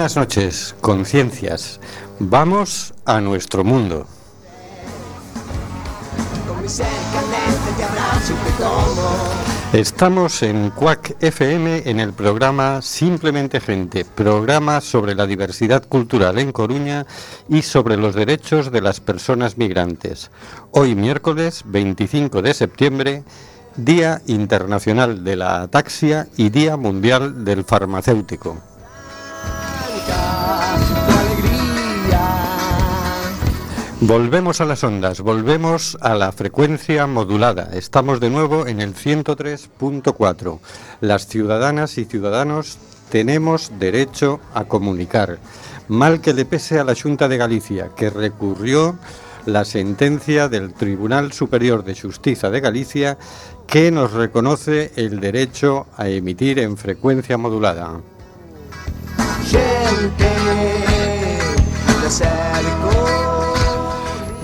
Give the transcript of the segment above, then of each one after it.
Buenas noches, conciencias. Vamos a nuestro mundo. Estamos en CUAC FM en el programa Simplemente Gente, programa sobre la diversidad cultural en Coruña y sobre los derechos de las personas migrantes. Hoy miércoles 25 de septiembre, Día Internacional de la Ataxia y Día Mundial del Farmacéutico. Volvemos a las ondas, volvemos a la frecuencia modulada. Estamos de nuevo en el 103.4. Las ciudadanas y ciudadanos tenemos derecho a comunicar. Mal que le pese a la Junta de Galicia, que recurrió la sentencia del Tribunal Superior de Justicia de Galicia que nos reconoce el derecho a emitir en frecuencia modulada.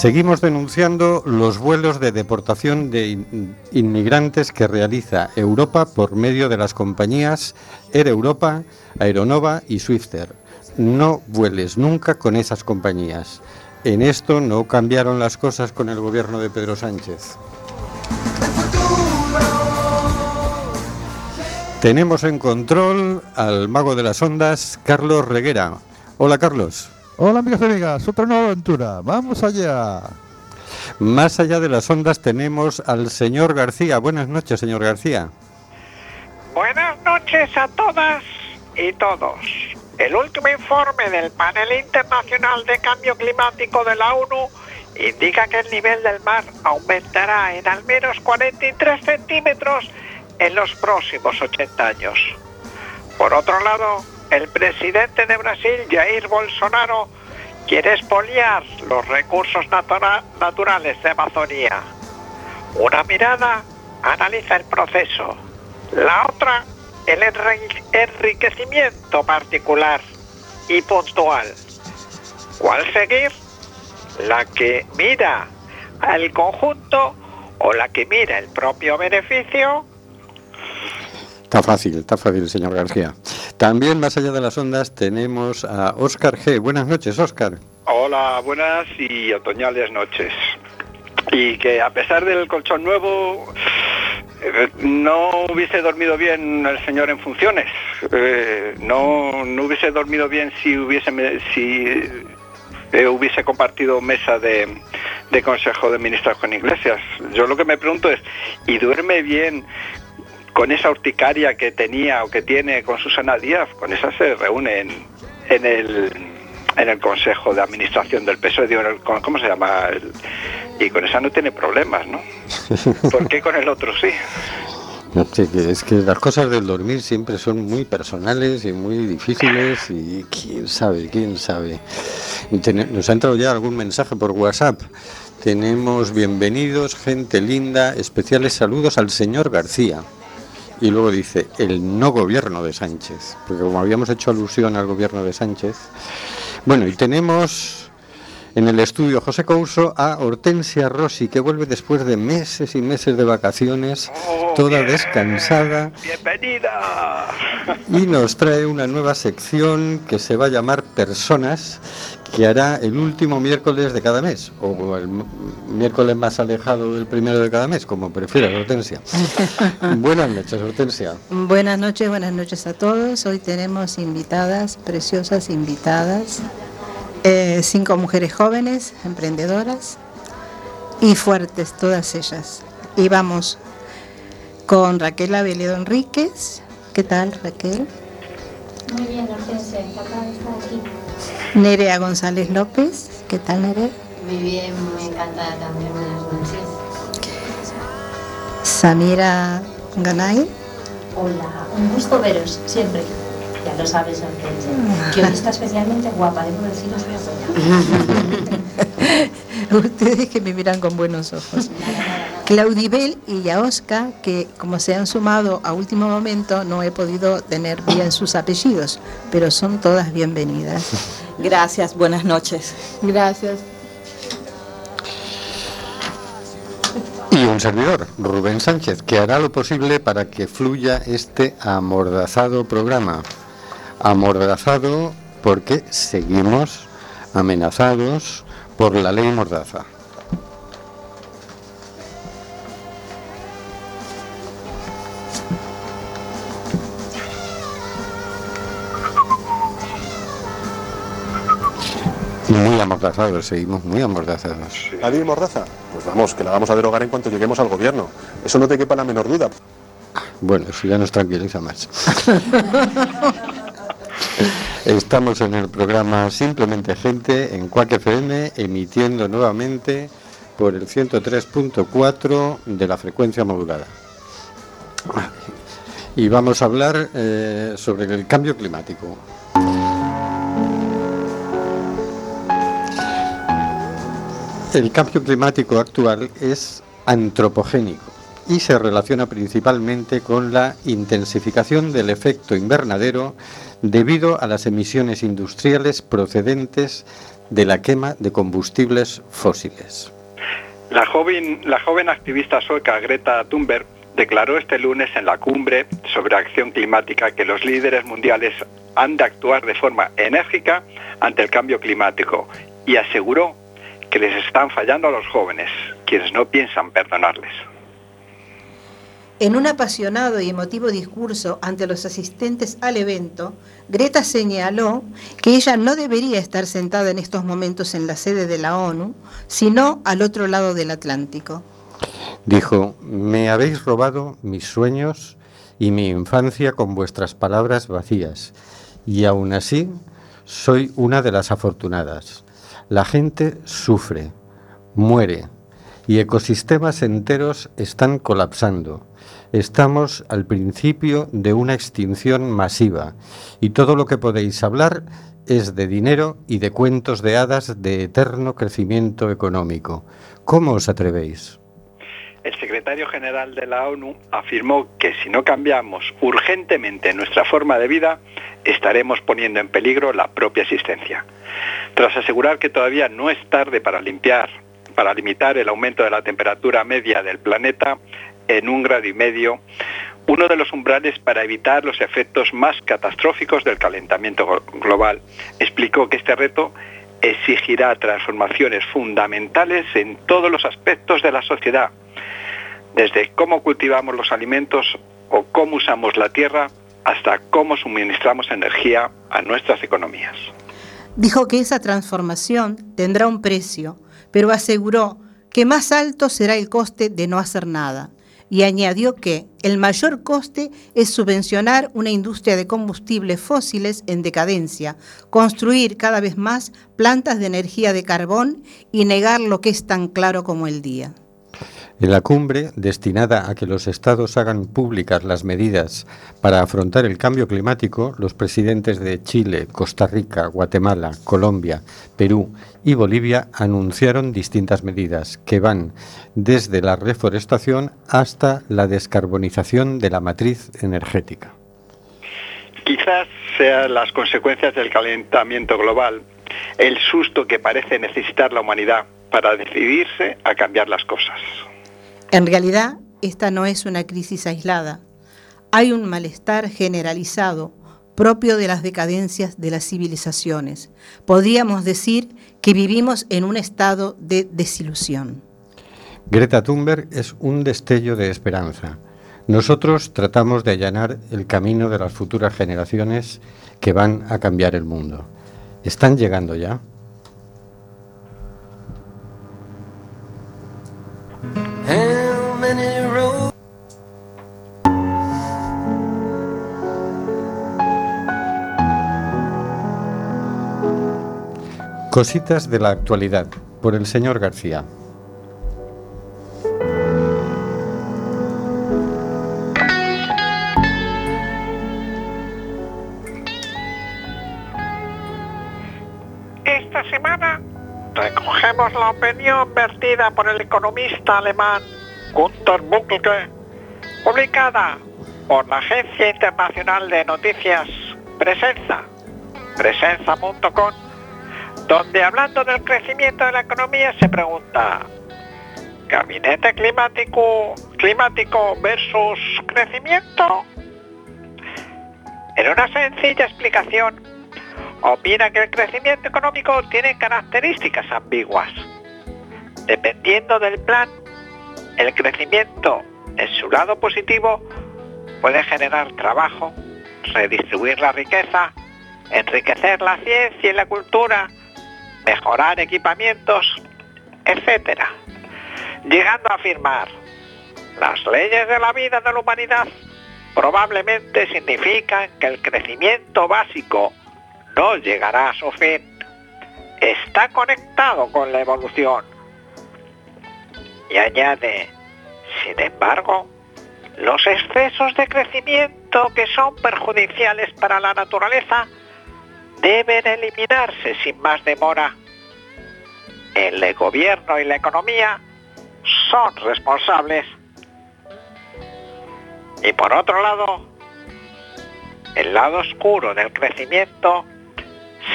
Seguimos denunciando los vuelos de deportación de inmigrantes que realiza Europa por medio de las compañías Air Europa, Aeronova y Swifter. No vueles nunca con esas compañías. En esto no cambiaron las cosas con el gobierno de Pedro Sánchez. Tenemos en control al mago de las ondas, Carlos Reguera. Hola Carlos. Hola amigos y amigas, otra nueva aventura. Vamos allá. Más allá de las ondas tenemos al señor García. Buenas noches, señor García. Buenas noches a todas y todos. El último informe del Panel Internacional de Cambio Climático de la ONU indica que el nivel del mar aumentará en al menos 43 centímetros en los próximos 80 años. Por otro lado, el presidente de Brasil, Jair Bolsonaro, quiere expoliar los recursos naturales de Amazonía. Una mirada analiza el proceso, la otra el enriquecimiento particular y puntual. ¿Cuál seguir? ¿La que mira al conjunto o la que mira el propio beneficio? Está fácil, está fácil, señor García. También más allá de las ondas tenemos a Óscar G. Buenas noches, Óscar. Hola, buenas y otoñales noches. Y que a pesar del colchón nuevo, eh, no hubiese dormido bien el señor en funciones. Eh, no, no hubiese dormido bien si hubiese si eh, hubiese compartido mesa de, de consejo de ministros con Iglesias. Yo lo que me pregunto es, ¿y duerme bien con esa urticaria que tenía o que tiene con Susana Díaz, con esa se reúne en, el en el Consejo de Administración del PSOE, ¿cómo se llama? y con esa no tiene problemas, ¿no? ¿Por qué con el otro sí? es que las cosas del dormir siempre son muy personales y muy difíciles y quién sabe, quién sabe. Nos ha entrado ya algún mensaje por WhatsApp. Tenemos bienvenidos, gente linda, especiales saludos al señor García y luego dice el no gobierno de Sánchez, porque como habíamos hecho alusión al gobierno de Sánchez, bueno, y tenemos en el estudio José Couso a Hortensia Rossi, que vuelve después de meses y meses de vacaciones, oh, toda descansada. Bienvenida. Y nos trae una nueva sección que se va a llamar Personas que hará el último miércoles de cada mes, o el miércoles más alejado del primero de cada mes, como prefiera Hortensia. buenas noches, Hortensia. Buenas noches, buenas noches a todos. Hoy tenemos invitadas, preciosas invitadas, eh, cinco mujeres jóvenes, emprendedoras y fuertes, todas ellas. Y vamos con Raquel Aveledo Enríquez. ¿Qué tal, Raquel? Muy bien, Hortensia, encantada de estar aquí. Nerea González López. ¿Qué tal, Nerea? Muy bien, muy encantada también. Buenas noches. Samira Ganay. Hola, un gusto veros siempre. Ya lo sabes, Hortensia. Que hoy está especialmente guapa, debo deciros una cosa. Ustedes que me miran con buenos ojos. Claudibel y Yaosca, que como se han sumado a último momento, no he podido tener bien sus apellidos, pero son todas bienvenidas. Gracias, buenas noches. Gracias. Y un servidor, Rubén Sánchez, que hará lo posible para que fluya este amordazado programa. Amordazado porque seguimos amenazados por la ley Mordaza. Muy amordazados, seguimos muy amordazados. ¿La ley Mordaza? Pues vamos, que la vamos a derogar en cuanto lleguemos al gobierno. Eso no te quepa la menor duda. Bueno, eso ya nos tranquiliza más. Estamos en el programa Simplemente Gente en Cuac FM, emitiendo nuevamente por el 103.4 de la frecuencia modulada. Y vamos a hablar eh, sobre el cambio climático. El cambio climático actual es antropogénico y se relaciona principalmente con la intensificación del efecto invernadero debido a las emisiones industriales procedentes de la quema de combustibles fósiles. La joven, la joven activista sueca Greta Thunberg declaró este lunes en la cumbre sobre acción climática que los líderes mundiales han de actuar de forma enérgica ante el cambio climático y aseguró que les están fallando a los jóvenes, quienes no piensan perdonarles. En un apasionado y emotivo discurso ante los asistentes al evento, Greta señaló que ella no debería estar sentada en estos momentos en la sede de la ONU, sino al otro lado del Atlántico. Dijo, me habéis robado mis sueños y mi infancia con vuestras palabras vacías, y aún así soy una de las afortunadas. La gente sufre, muere, y ecosistemas enteros están colapsando. Estamos al principio de una extinción masiva y todo lo que podéis hablar es de dinero y de cuentos de hadas de eterno crecimiento económico. ¿Cómo os atrevéis? El secretario general de la ONU afirmó que si no cambiamos urgentemente nuestra forma de vida, estaremos poniendo en peligro la propia existencia. Tras asegurar que todavía no es tarde para limpiar, para limitar el aumento de la temperatura media del planeta en un grado y medio, uno de los umbrales para evitar los efectos más catastróficos del calentamiento global, explicó que este reto exigirá transformaciones fundamentales en todos los aspectos de la sociedad, desde cómo cultivamos los alimentos o cómo usamos la tierra hasta cómo suministramos energía a nuestras economías. Dijo que esa transformación tendrá un precio, pero aseguró que más alto será el coste de no hacer nada. Y añadió que el mayor coste es subvencionar una industria de combustibles fósiles en decadencia, construir cada vez más plantas de energía de carbón y negar lo que es tan claro como el día. En la cumbre, destinada a que los estados hagan públicas las medidas para afrontar el cambio climático, los presidentes de Chile, Costa Rica, Guatemala, Colombia, Perú y Bolivia anunciaron distintas medidas que van desde la reforestación hasta la descarbonización de la matriz energética. Quizás sean las consecuencias del calentamiento global el susto que parece necesitar la humanidad para decidirse a cambiar las cosas. En realidad, esta no es una crisis aislada. Hay un malestar generalizado propio de las decadencias de las civilizaciones. Podríamos decir que vivimos en un estado de desilusión. Greta Thunberg es un destello de esperanza. Nosotros tratamos de allanar el camino de las futuras generaciones que van a cambiar el mundo. ¿Están llegando ya? Cositas de la actualidad por el señor García. Esta semana recogemos la opinión vertida por el economista alemán Gunther Buckelke, publicada por la Agencia Internacional de Noticias Presenza, presenza.com, donde hablando del crecimiento de la economía se pregunta, ¿gabinete climático, climático versus crecimiento? En una sencilla explicación, opina que el crecimiento económico tiene características ambiguas. Dependiendo del plan, el crecimiento en su lado positivo puede generar trabajo, redistribuir la riqueza, enriquecer la ciencia y la cultura, mejorar equipamientos, etc. Llegando a afirmar, las leyes de la vida de la humanidad probablemente significan que el crecimiento básico no llegará a su fin. Está conectado con la evolución. Y añade, sin embargo, los excesos de crecimiento que son perjudiciales para la naturaleza deben eliminarse sin más demora. El gobierno y la economía son responsables. Y por otro lado, el lado oscuro del crecimiento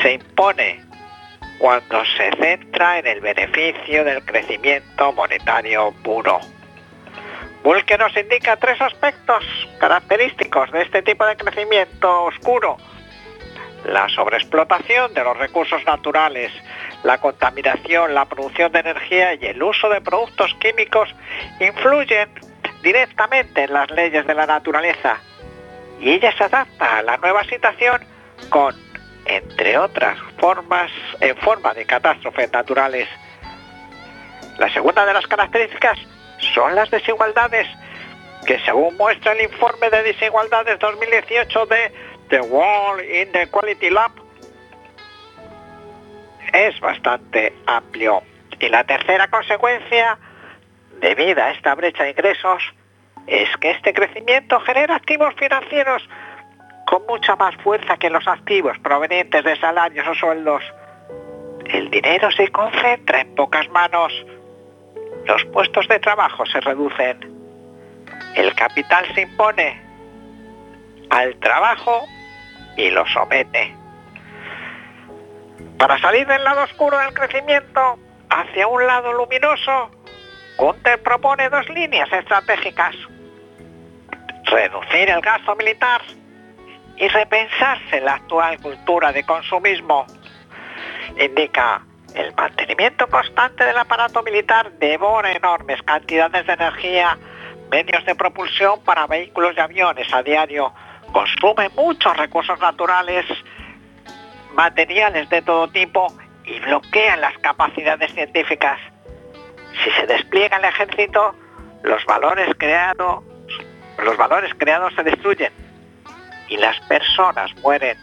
se impone cuando se centra en el beneficio del crecimiento monetario puro. Bulke nos indica tres aspectos característicos de este tipo de crecimiento oscuro. La sobreexplotación de los recursos naturales, la contaminación, la producción de energía y el uso de productos químicos influyen directamente en las leyes de la naturaleza y ella se adapta a la nueva situación con, entre otras formas, en forma de catástrofes naturales. La segunda de las características son las desigualdades, que según muestra el informe de desigualdades 2018 de The World Inequality Lab, es bastante amplio. Y la tercera consecuencia, debida a esta brecha de ingresos, es que este crecimiento genera activos financieros con mucha más fuerza que los activos provenientes de salarios o sueldos. El dinero se concentra en pocas manos, los puestos de trabajo se reducen, el capital se impone al trabajo y lo somete. Para salir del lado oscuro del crecimiento hacia un lado luminoso, Gunther propone dos líneas estratégicas. Reducir el gasto militar y repensarse la actual cultura de consumismo. Indica, el mantenimiento constante del aparato militar devora enormes cantidades de energía, medios de propulsión para vehículos y aviones a diario, consume muchos recursos naturales, materiales de todo tipo y bloquean las capacidades científicas. Si se despliega el ejército, los valores creados, los valores creados se destruyen y las personas mueren.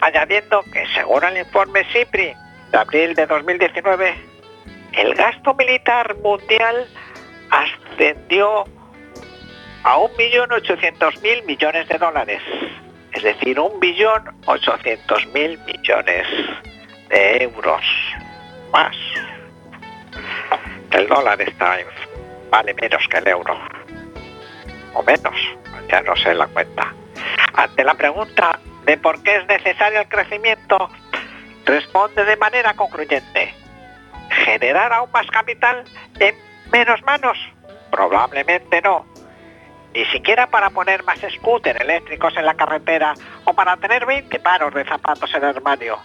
Añadiendo que según el informe CIPRI de abril de 2019, el gasto militar mundial ascendió a 1.800.000 millones de dólares, es decir, 1.800.000 millones de euros más. El dólar está vale menos que el euro, o menos, ya no sé la cuenta. Ante la pregunta de por qué es necesario el crecimiento, responde de manera concluyente. ¿Generar aún más capital en menos manos? Probablemente no. Ni siquiera para poner más scooter eléctricos en la carretera o para tener 20 paros de zapatos en el armario.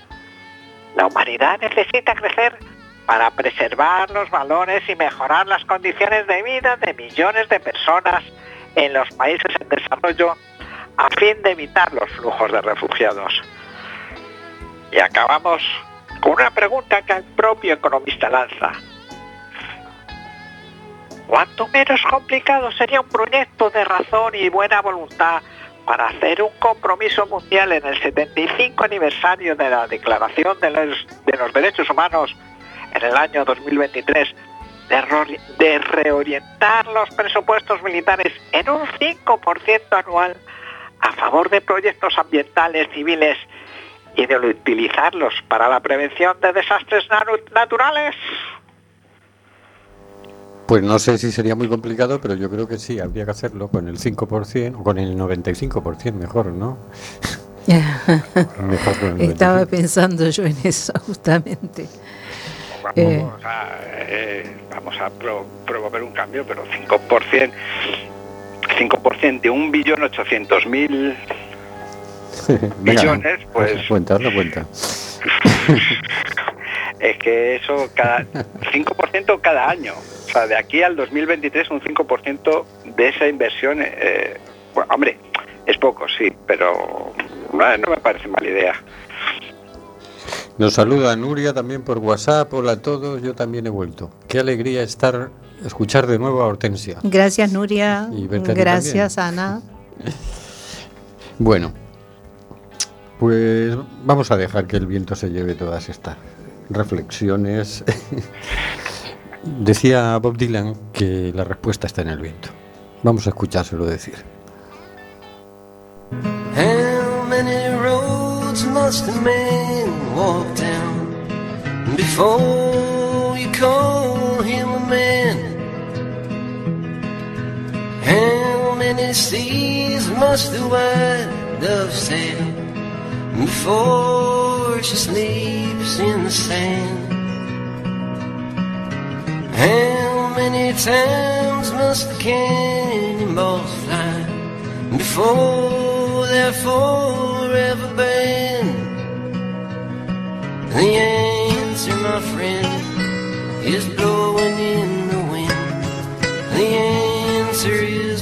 La humanidad necesita crecer para preservar los valores y mejorar las condiciones de vida de millones de personas en los países en desarrollo a fin de evitar los flujos de refugiados. Y acabamos con una pregunta que el propio economista lanza. ¿Cuánto menos complicado sería un proyecto de razón y buena voluntad para hacer un compromiso mundial en el 75 aniversario de la Declaración de los, de los Derechos Humanos en el año 2023 de, de reorientar los presupuestos militares en un 5% anual a favor de proyectos ambientales civiles y de utilizarlos para la prevención de desastres natu- naturales? Pues no sé si sería muy complicado, pero yo creo que sí, habría que hacerlo con el 5% o con el 95% mejor, ¿no? Mejor con el Estaba 95. pensando yo en eso justamente. Vamos, Eh. eh, vamos a pro- promover un cambio, pero 5%, 5% de 1.800.000 Venga, millones, pues- cuenta, haz la cuenta. es que eso cada 5% cada año. O sea, de aquí al 2023 un 5% de esa inversión, eh, bueno, hombre, es poco, sí, pero no me parece mala idea. Nos saluda Nuria también por WhatsApp. Hola a todos, yo también he vuelto. Qué alegría estar, escuchar de nuevo a Hortensia. Gracias, Nuria. Y verte a ti Gracias, Ana. Bueno, pues vamos a dejar que el viento se lleve todas estas reflexiones. Decía Bob Dylan que la respuesta está en el viento. Vamos a escuchárselo decir. How many roads must a man walk down before you call him a man? How many seas must the white dove sail before she sleeps in the sand? How many times must the cannonballs fly before they're forever banned? The answer, my friend, is blowing in the wind. The answer is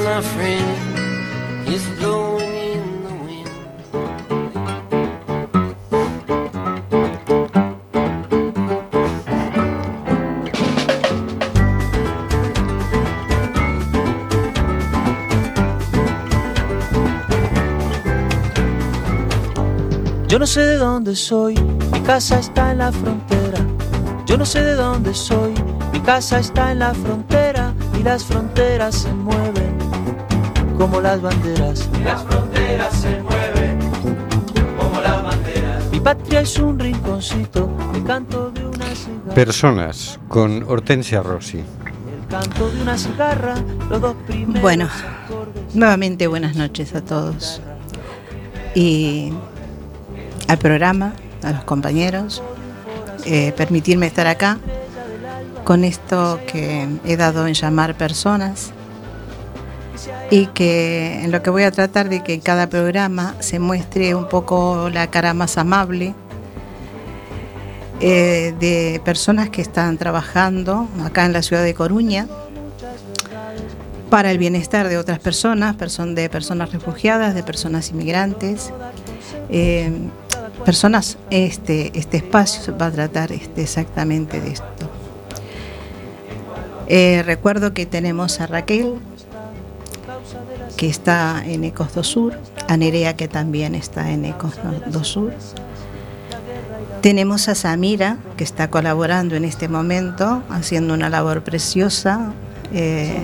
my friend, is blowing in the wind. Yo no sé de dónde soy, mi casa está en la frontera. Yo no sé de dónde soy, mi casa está en la frontera y las fronteras se mueven como las banderas. Y las fronteras se mueven como las banderas. Mi patria es un rinconcito, el canto de una cigarra. Personas con Hortensia Rossi. El canto de una cigarra, los dos primeros Bueno, acordes. nuevamente buenas noches a todos. Y al programa, a los compañeros, eh, permitirme estar acá con esto que he dado en llamar personas y que en lo que voy a tratar de que en cada programa se muestre un poco la cara más amable eh, de personas que están trabajando acá en la ciudad de Coruña para el bienestar de otras personas, person- de personas refugiadas, de personas inmigrantes, eh, personas. Este, este espacio va a tratar este, exactamente de esto. Eh, recuerdo que tenemos a Raquel, que está en Ecos do Sur, a Nerea, que también está en Ecos do Sur. Tenemos a Samira, que está colaborando en este momento, haciendo una labor preciosa. eh.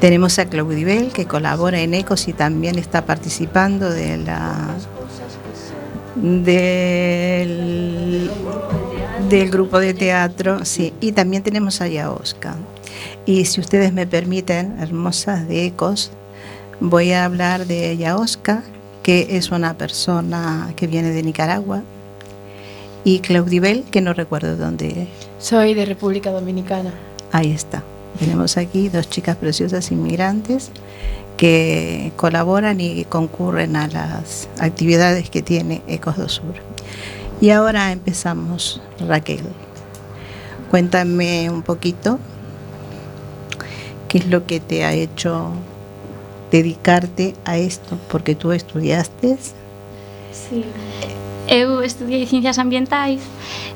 Tenemos a Claudibel que colabora en ECOS y también está participando de la del, del grupo de teatro, sí, y también tenemos a Yaosca. Y si ustedes me permiten, hermosas de ECOS, voy a hablar de Yaosca, que es una persona que viene de Nicaragua, y Claudibel, que no recuerdo dónde Soy de República Dominicana. Ahí está. Tenemos aquí dos chicas preciosas inmigrantes que colaboran y concurren a las actividades que tiene Ecos do Sur. Y ahora empezamos, Raquel. Cuéntame un poquito qué es lo que te ha hecho dedicarte a esto, porque tú estudiaste. Sí. Eu estudiei Ciencias Ambientais,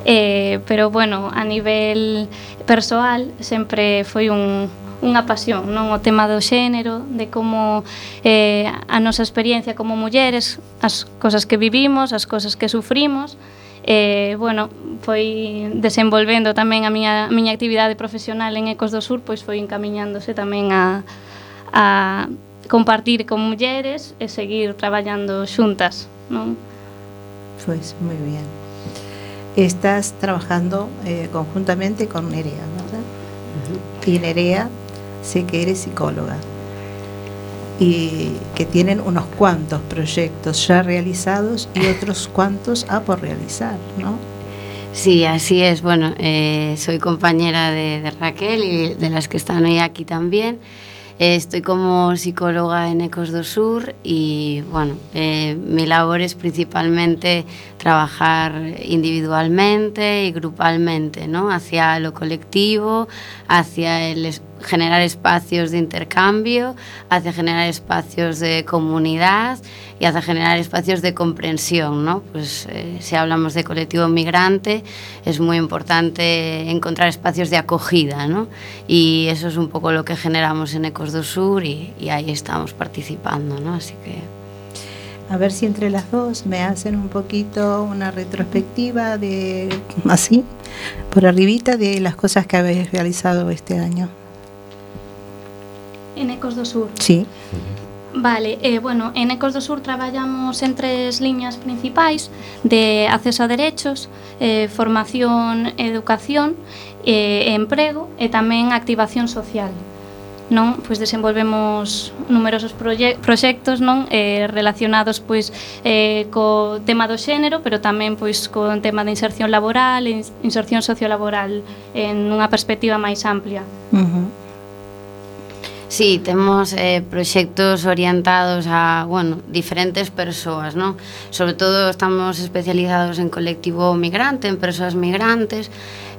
eh, pero, bueno, a nivel persoal sempre foi un, unha pasión, non o tema do xénero, de como eh, a nosa experiencia como mulleres, as cosas que vivimos, as cosas que sufrimos, eh, bueno, foi desenvolvendo tamén a miña, a miña actividade profesional en Ecos do Sur, pois foi encamiñándose tamén a, a compartir con mulleres e seguir traballando xuntas, non? Pues muy bien. Estás trabajando eh, conjuntamente con Nerea, ¿verdad? Y Nerea, sé que eres psicóloga y que tienen unos cuantos proyectos ya realizados y otros cuantos a por realizar, ¿no? Sí, así es. Bueno, eh, soy compañera de, de Raquel y de las que están hoy aquí también. Eh, estoy como psicóloga en Ecos do Sur y bueno, eh, mi labor es principalmente trabajar individualmente y grupalmente, ¿no? Hacia lo colectivo, hacia el generar espacios de intercambio, hacia generar espacios de comunidad y hacia generar espacios de comprensión, ¿no? Pues eh, si hablamos de colectivo migrante, es muy importante encontrar espacios de acogida, ¿no? Y eso es un poco lo que generamos en Ecos do Sur y, y ahí estamos participando, ¿no? Así que A ver si entre las dos me hacen un poquito una retrospectiva de, así, por arribita de las cosas que habéis realizado este año. En Ecos do Sur. Sí. Vale, eh, bueno, en Ecos do Sur traballamos en tres liñas principais de acceso a derechos, eh, formación, educación, eh, emprego e tamén activación social. Non, pois desenvolvemos numerosos proxectos non eh, relacionados pois eh, co tema do xénero, pero tamén pois co tema de inserción laboral e inserción sociolaboral en unha perspectiva máis amplia. Uh -huh. Sí, temos eh, orientados a, bueno, diferentes persoas, ¿no? Sobre todo estamos especializados en colectivo migrante, en persoas migrantes,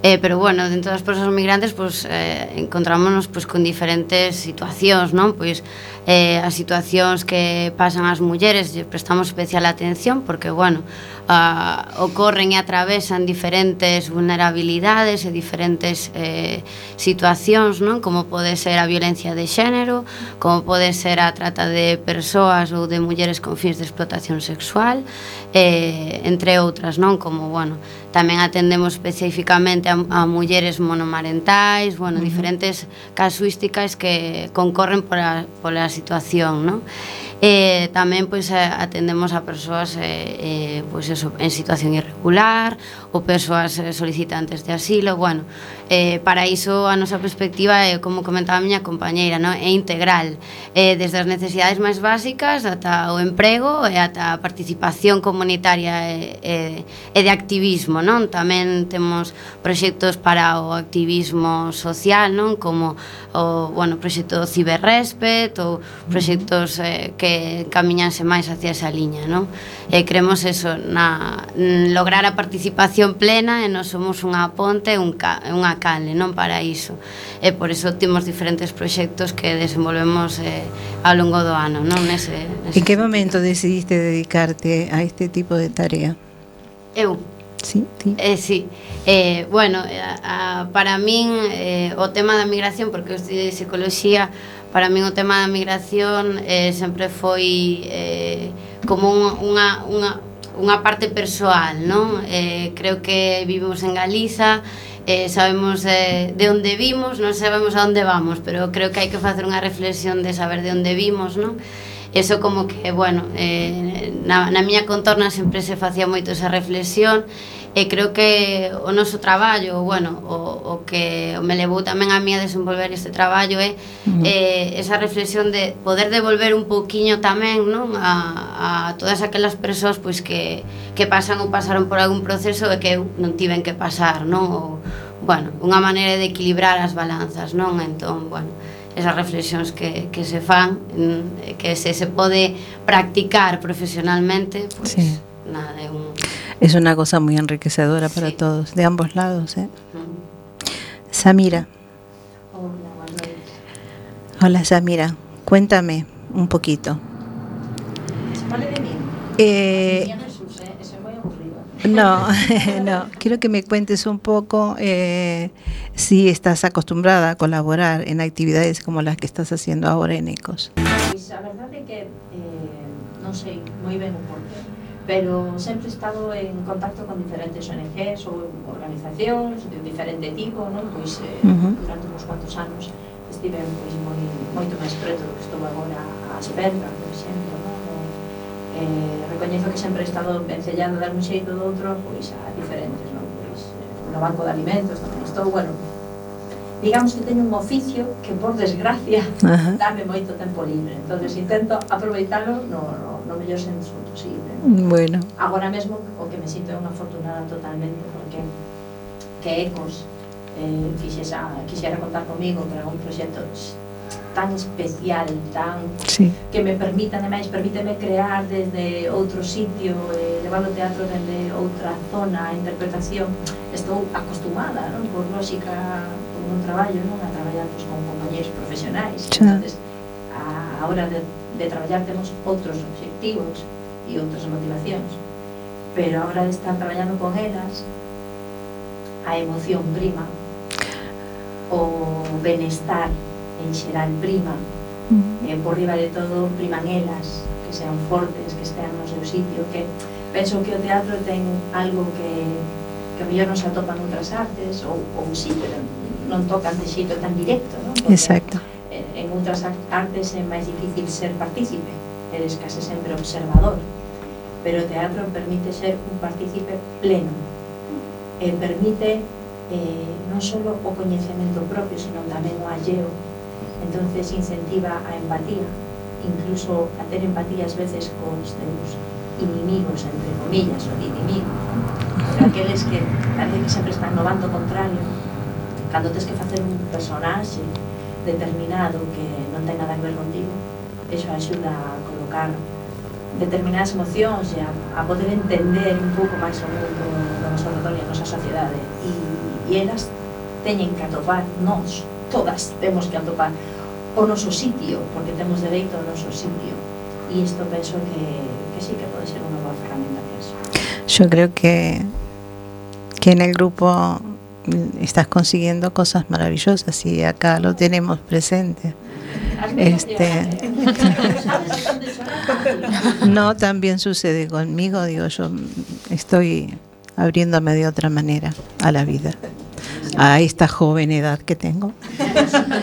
Eh, pero bueno, dentro das persoas migrantes pues, eh, encontrámonos pues, con diferentes situacións, non? Pois eh, as situacións que pasan as mulleres lle prestamos especial atención porque, bueno, ah, ocorren e atravesan diferentes vulnerabilidades e diferentes eh, situacións, non? Como pode ser a violencia de xénero, como pode ser a trata de persoas ou de mulleres con fins de explotación sexual, eh, entre outras, non? Como, bueno, Tamén atendemos especificamente a, a mulleres monomarentais, bueno, uh -huh. diferentes casuísticas que concorren pola, pola situación, non? Eh, tamén pois eh, atendemos a persoas eh, eh, pois eso, en situación irregular ou persoas eh, solicitantes de asilo, bueno, eh, para iso a nosa perspectiva é eh, como comentaba a miña compañeira, no? é integral, eh, desde as necesidades máis básicas ata o emprego e ata a participación comunitaria e, e, e de activismo activismo, non? Tamén temos proxectos para o activismo social, non? Como o, bueno, proxecto Ciberrespet ou proxectos eh, que camiñanse máis hacia esa liña, non? E creemos eso, na lograr a participación plena e nós somos unha ponte, un ca, unha cale, non? Para iso. E por iso temos diferentes proxectos que desenvolvemos eh, ao longo do ano, non? Nese, nese en que momento decidiste dedicarte a este tipo de tarea? Eu, Sí, sí. Eh, sí. Eh, bueno, a, a, para min eh, o tema da migración, porque eu estudei psicología, para min o tema da migración eh, sempre foi eh, como un, unha, unha, unha parte persoal, non? Eh, creo que vivimos en Galiza, eh, sabemos eh, de onde vimos, non sabemos a onde vamos, pero creo que hai que facer unha reflexión de saber de onde vimos, non? eso como que, bueno, eh, na, na miña contorna sempre se facía moito esa reflexión e creo que o noso traballo, bueno, o, o que me levou tamén a mí a desenvolver este traballo é mm. eh, esa reflexión de poder devolver un pouquiño tamén non a, a todas aquelas persoas pois que, que pasan ou pasaron por algún proceso e que non tiven que pasar, non? O, bueno, unha maneira de equilibrar as balanzas, non? Entón, bueno, esas reflexións que, que se fan que se se pode practicar profesionalmente Sí. nada, é un Es una cosa muy enriquecedora para todos, de ambos lados. ¿eh? Samira. Hola Samira, cuéntame un poquito. Eh, no, no, quiero que me cuentes un poco eh, si estás acostumbrada a colaborar en actividades como las que estás haciendo ahora en ECOS. Pois a verdade é que eh, non sei moi ben o porqué, pero sempre he estado en contacto con diferentes ONGs ou organizacións de diferente tipo, non? Pois eh, Ujú. durante uns cuantos anos estive pois moi moito máis preto do que estou agora a Asperga, por exemplo, non? eh, recoñezo que sempre he estado vencellando de un xeito do outro pois a diferentes, non? Pois, eh, no banco de alimentos tamén estou, bueno, digamos que teño un oficio que por desgracia Ajá. dame moito tempo libre entonces intento aproveitalo no, no, no mellor senso posible bueno. agora mesmo o que me sinto é unha afortunada totalmente porque que Ecos eh, quixera, quixera contar comigo para un proxecto tan especial, tan sí. que me permita, ademais, permíteme crear desde outro sitio, eh, levar o teatro desde outra zona, a interpretación. Estou acostumada, non? Por lógica, por un traballo, non? A traballar pues, con compañeros profesionais. Claro. Entonces, a, a hora de, de traballar temos outros obxectivos e outras motivacións. Pero a hora de estar traballando con elas, a emoción prima, o benestar en xeral prima, e por riba de todo priman elas, que sean fortes, que estean no seu sitio, que penso que o teatro ten algo que, que a mellor non se atopan outras artes, ou, ou sí, pero non tocan de xeito tan directo, non? Porque exacto. en, en outras ar- artes é máis difícil ser partícipe, eres case sempre observador, pero o teatro permite ser un partícipe pleno, e permite eh, non só o coñecemento propio, senón tamén o alleo, entonces incentiva a empatía, incluso a ter empatía ás veces cos teus inimigos, entre comillas, o inimigo, pero aqueles que parece que sempre están no bando contrario, cando tens que facer un personaxe determinado que non ten nada que ver contigo, eso axuda a colocar determinadas emocións e a, a poder entender un pouco máis o mundo do noso redor e a nosa sociedade. E, e elas teñen que atopar nos. Todas temos que atopar o noso sitio, porque temos dereito ao noso sitio e isto penso que, que sí que pode ser unha boa ferramenta para eso. Yo creo que, que en el grupo estás consiguiendo cosas maravillosas y acá lo tenemos presente. Este, no, también sucede conmigo, digo yo, estoy abriéndome de otra manera a la vida, a esta joven edad que tengo.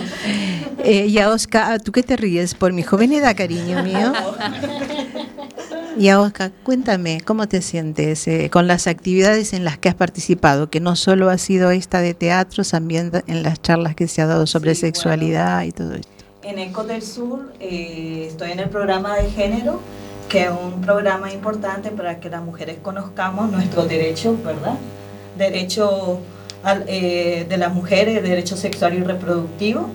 Eh, y a Oscar, ¿tú qué te ríes? Por mi joven edad, cariño mío. Y a Oscar, cuéntame, ¿cómo te sientes eh, con las actividades en las que has participado? Que no solo ha sido esta de teatro, también en las charlas que se ha dado sobre sexualidad y todo esto. En Eco del Sur eh, estoy en el programa de género, que es un programa importante para que las mujeres conozcamos nuestros derechos, ¿verdad? Derecho eh, de las mujeres, derecho sexual y reproductivo,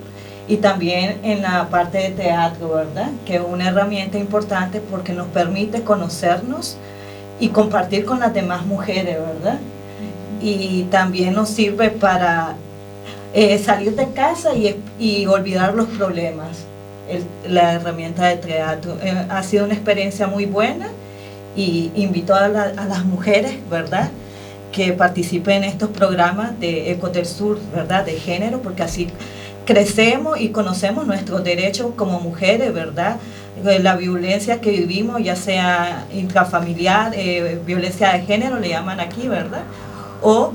y también en la parte de teatro, ¿verdad? Que es una herramienta importante porque nos permite conocernos y compartir con las demás mujeres, ¿verdad? Y también nos sirve para eh, salir de casa y, y olvidar los problemas. La herramienta de teatro Eh, ha sido una experiencia muy buena y invito a, a las mujeres, ¿verdad? Que participen en estos programas de Eco del Sur, ¿verdad? De género, porque así crecemos y conocemos nuestros derechos como mujeres, ¿verdad? Eh, La violencia que vivimos, ya sea intrafamiliar, eh, violencia de género, le llaman aquí, ¿verdad? O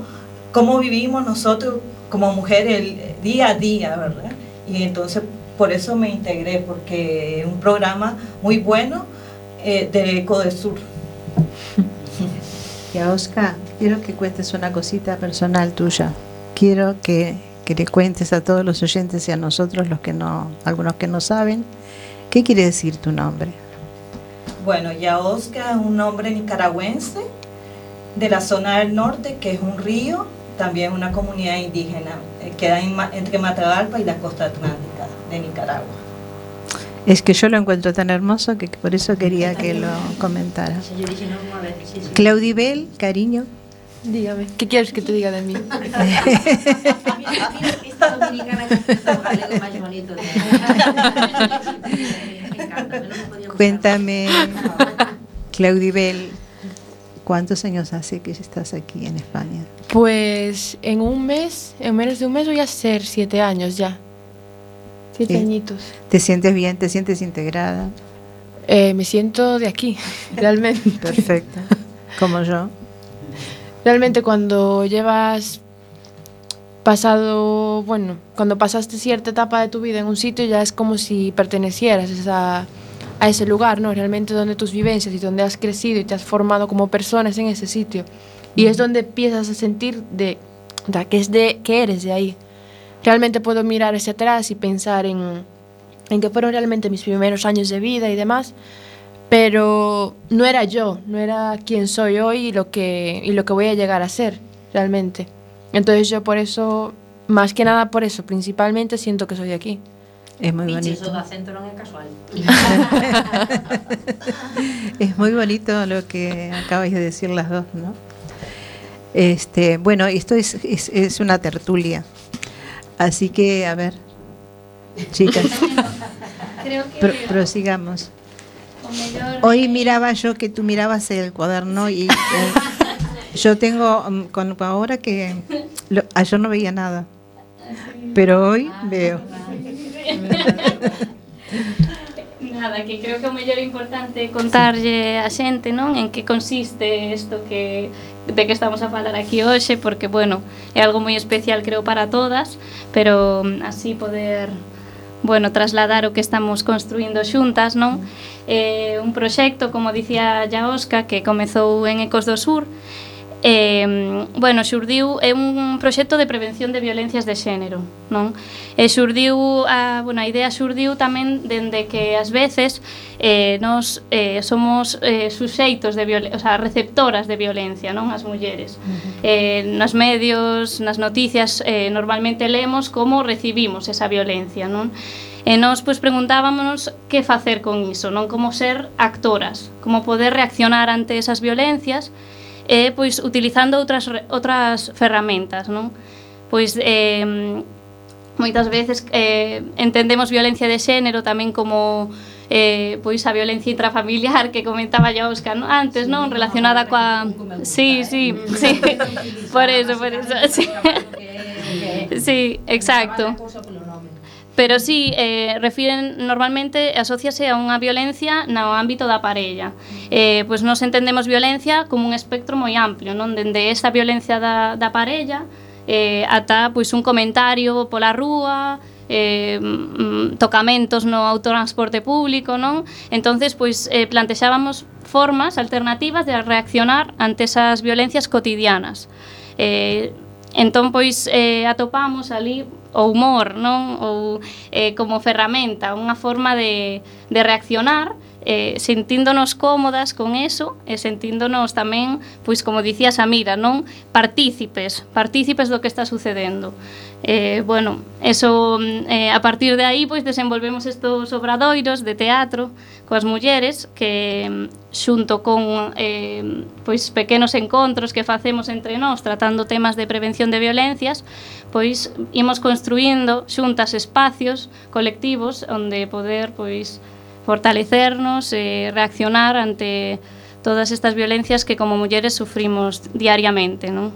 cómo vivimos nosotros como mujeres el día a día, ¿verdad? Y entonces por eso me integré, porque es un programa muy bueno eh, de Eco del Sur. A Oscar, quiero que cuentes una cosita personal tuya. Quiero que, que le cuentes a todos los oyentes y a nosotros, los que no, algunos que no saben, qué quiere decir tu nombre. Bueno, Yaosca es un nombre nicaragüense de la zona del norte, que es un río, también una comunidad indígena, eh, queda en entre Matagalpa y la costa atlántica de Nicaragua. Es que yo lo encuentro tan hermoso que por eso quería que lo comentara. Claudibel, cariño. Dígame, ¿qué quieres que te diga de mí? Esta dominicana que está o galego máis bonito. Cuéntame, Claudibel, ¿cuántos años hace que estás aquí en España? Pues en un mes, en menos de un mes voy a ser siete años ya. Siete Sí. añitos. ¿Te sientes bien? ¿Te sientes integrada? Eh, me siento de aquí, realmente. Perfecto. Como yo. Realmente cuando llevas pasado, bueno, cuando pasaste cierta etapa de tu vida en un sitio ya es como si pertenecieras a, a ese lugar, ¿no? Realmente donde tus vivencias y donde has crecido y te has formado como persona es en ese sitio. Y es donde empiezas a sentir de, que, es de, que eres de ahí. Realmente puedo mirar hacia atrás y pensar en, en que fueron realmente mis primeros años de vida y demás, pero no era yo, no era quien soy hoy y lo que, y lo que voy a llegar a ser, realmente. Entonces yo por eso, más que nada por eso, principalmente siento que soy aquí. Es muy bonito. Es muy bonito lo que acabáis de decir las dos, ¿no? Este, bueno, esto es, es, es una tertulia. Así que, a ver, chicas, Creo que pro- prosigamos. Hoy miraba yo que tú mirabas el cuaderno y eh, yo tengo, mm, con, ahora que lo- ayer no veía nada, pero hoy veo. Nada, que creo que o mellor é importante contarlle a xente, non, en que consiste isto que de que estamos a falar aquí hoxe porque, bueno, é algo moi especial creo para todas, pero mm, así poder bueno, trasladar o que estamos construindo xuntas, non? Eh, un proxecto, como dicía ya Oscar, que comezou en Ecos do Sur, eh, bueno, xurdiu é un proxecto de prevención de violencias de xénero, non? E xurdiu a, bueno, a idea xurdiu tamén dende que ás veces eh, nos eh, somos eh, suxeitos de violencia, o sea, receptoras de violencia, non? As mulleres. Uh -huh. eh, nos medios, nas noticias, eh, normalmente lemos como recibimos esa violencia, non? E nós pois preguntábamos que facer con iso, non como ser actoras, como poder reaccionar ante esas violencias eh, pois utilizando outras outras ferramentas, non? Pois eh, moitas veces eh, entendemos violencia de xénero tamén como eh, pois a violencia intrafamiliar que comentaba ya Óscar ¿no? antes, sí, non? Relacionada coa... Sí, sí, sí. por eso, por eso. Sí, sí exacto. Pero sí, eh, refiren normalmente, asociase a unha violencia no ámbito da parella. Eh, pois nos entendemos violencia como un espectro moi amplio, non dende esta violencia da, da parella eh, ata pois un comentario pola rúa, eh, mm, tocamentos no autotransporte público, non? Entonces, pois eh, plantexábamos formas alternativas de reaccionar ante esas violencias cotidianas. Eh, entón, pois, eh, atopamos ali o humor, non? Ou eh, como ferramenta, unha forma de, de reaccionar eh, sentíndonos cómodas con eso e sentíndonos tamén, pois como dicía Samira, non partícipes, partícipes do que está sucedendo. Eh, bueno, eso mm, eh, a partir de aí pois desenvolvemos estos obradoiros de teatro coas mulleres que mm, xunto con eh, pois pequenos encontros que facemos entre nós tratando temas de prevención de violencias, pois imos construindo xuntas espacios colectivos onde poder pois fortalecernos e reaccionar ante todas estas violencias que como mulleres sufrimos diariamente, non?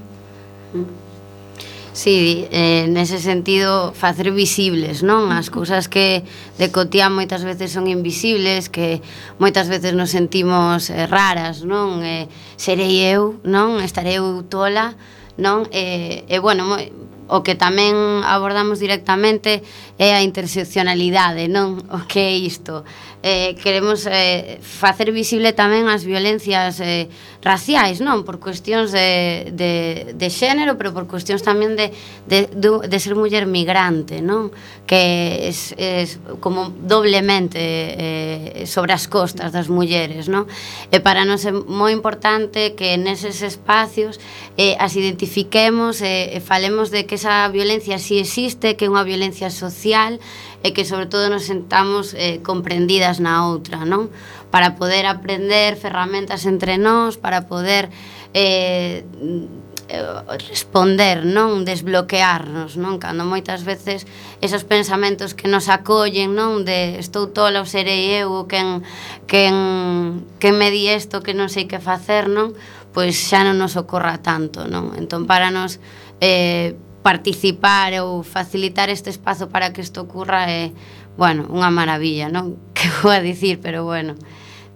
Sí, eh, nese sentido facer visibles, non? As cousas que de cotián moitas veces son invisibles, que moitas veces nos sentimos eh, raras, non? Eh, serei eu, non? Estarei eu tola, non? Eh, e, eh, eh, bueno, moi, o que tamén abordamos directamente é a interseccionalidade, non? O que é isto? eh, queremos eh, facer visible tamén as violencias eh, raciais, non? Por cuestións de, de, de xénero, pero por cuestións tamén de, de, de ser muller migrante, non? Que es, es como doblemente eh, sobre as costas das mulleres, non? E para nos é moi importante que neses espacios eh, as identifiquemos, eh, falemos de que esa violencia si existe, que é unha violencia social, e que sobre todo nos sentamos eh, comprendidas na outra, non? Para poder aprender ferramentas entre nós, para poder eh, mm, eh responder, non desbloquearnos, non? Cando moitas veces esos pensamentos que nos acollen, non, de estou tola ou serei eu, quen quen quen me di isto, que non sei que facer, non? Pois xa non nos ocorra tanto, non? Entón para nos eh participar ou facilitar este espazo para que isto ocurra é, bueno, unha maravilla, non? Que vou a dicir, pero bueno,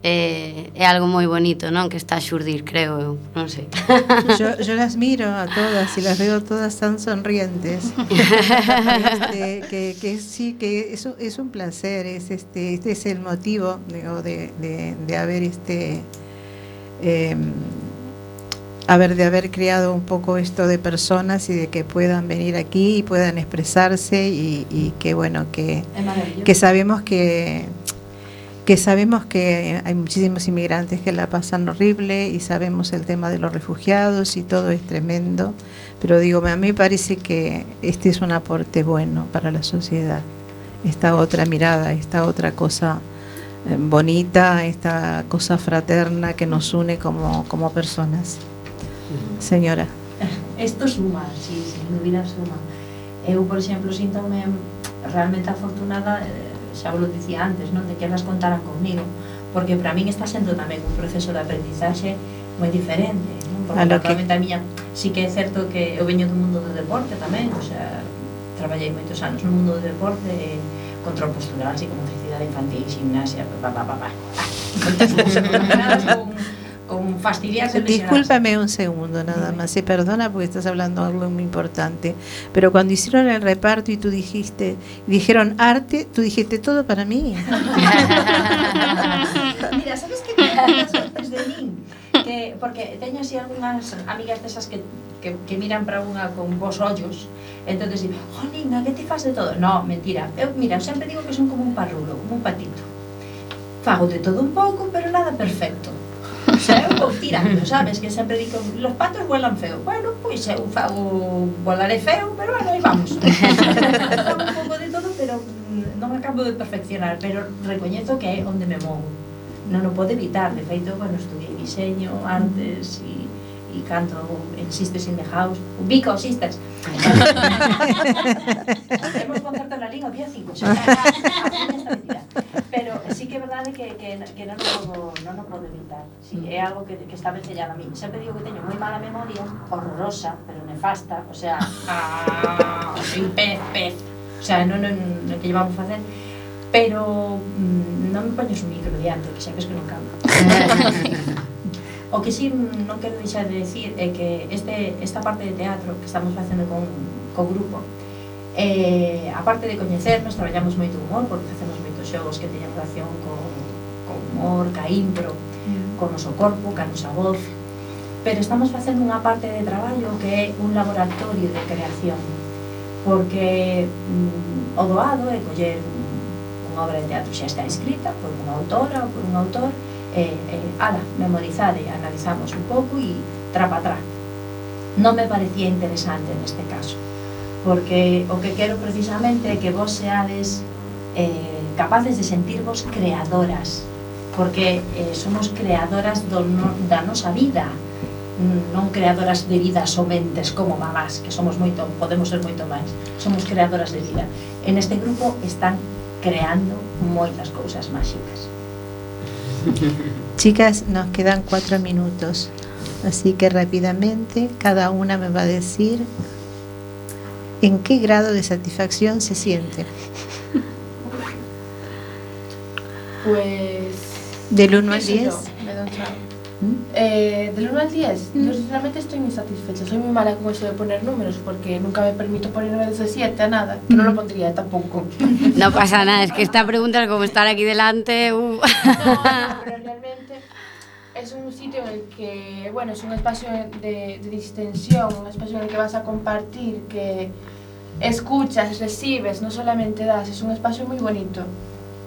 é, é algo moi bonito, non? Que está a xurdir, creo eu, non sei. Yo, yo las miro a todas y las veo todas tan sonrientes. Este, que, que sí, que eso es un placer, es este, este es el motivo digo, de, de, de haber este eh, haber de haber creado un poco esto de personas y de que puedan venir aquí y puedan expresarse y, y que bueno que, que sabemos que que sabemos que hay muchísimos inmigrantes que la pasan horrible y sabemos el tema de los refugiados y todo es tremendo, pero digo, a mí me parece que este es un aporte bueno para la sociedad, esta otra mirada, esta otra cosa eh, bonita, esta cosa fraterna que nos une como, como personas. señora? Isto suma, sí, sin dúbida suma. Eu, por exemplo, síntome realmente afortunada, xa vos lo dicía antes, non de que elas contaran comigo, porque para min está sendo tamén un proceso de aprendizaxe moi diferente, non? Porque a que... a miña, sí que é certo que eu veño do mundo do deporte tamén, o sea, traballei moitos anos no mundo do deporte, control postural, psicomotricidade infantil, gimnasia, pa, pa, pa, pa. Moitas cousas relacionadas con fastidiarse. Discúlpame un segundo nada más, se perdona porque estás hablando algo muy importante, pero cuando hicieron el reparto y tú dijiste, dijeron arte, tú dijiste todo para mí. Mira, sabes das sortes de min? Que, porque teño así algunhas amigas desas que, que, que miran para unha con vos ollos entonces digo, oh Nina, que te faz de todo? No, mentira, eu, mira, sempre digo que son como un parrulo, como un patito fago de todo un pouco, pero nada perfecto xa eu vou tirando, sabes? Que sempre digo, los patos vuelan feo. Bueno, pois eu fago volaré feo, pero bueno, aí vamos. un pouco de todo, pero mm, non acabo de perfeccionar, pero recoñezo que é onde me movo. Non o pode evitar, de feito, bueno, estudiei diseño, antes e e canto en Sisters in the House, os Sisters. Temos concerto na Liga o día 5, xa Pero sí que é verdade que, que, que non, o podo, non o podo evitar. Sí, é algo que, que está vencellado a mí. Sempre digo que teño moi mala memoria, horrorosa, pero nefasta, o sea, ah, soy pez, pez. O sea, non, non, non que llevamos a facer, pero mm, non me poñes un micro diante, que xa ves que non cambio. O que sí non quero deixar de decir é que este, esta parte de teatro que estamos facendo con, co grupo eh, a parte de coñecernos, traballamos moito humor porque facemos moitos xogos que teñen relación con, con humor, ca impro mm. con noso corpo, ca nosa voz pero estamos facendo unha parte de traballo que é un laboratorio de creación porque mm, o doado é coller unha obra de teatro xa está escrita por unha autora ou por un autor e, e ala, memorizade, analizamos un pouco e tra pa tra non me parecía interesante neste caso porque o que quero precisamente é que vos seades eh, capaces de sentirvos creadoras porque eh, somos creadoras do no, vida non creadoras de vida somentes como mamás, que somos moito, podemos ser moito máis. Somos creadoras de vida. En este grupo están creando moitas cousas máxicas. Chicas, nos quedan cuatro minutos, así que rápidamente cada una me va a decir en qué grado de satisfacción se siente. Pues. Del 1 al qué sé 10. yo, me da un trago. Eh, del 1 al 10, yo sinceramente estoy muy satisfecha. Soy muy mala con eso de poner números porque nunca me permito poner números de 7 a nada, que no lo pondría tampoco. No pasa nada, es que esta pregunta es como estar aquí delante. uh. pero realmente es un sitio en el que, bueno, es un espacio de, de distensión, un espacio en el que vas a compartir, que escuchas, recibes, no solamente das, es un espacio muy bonito.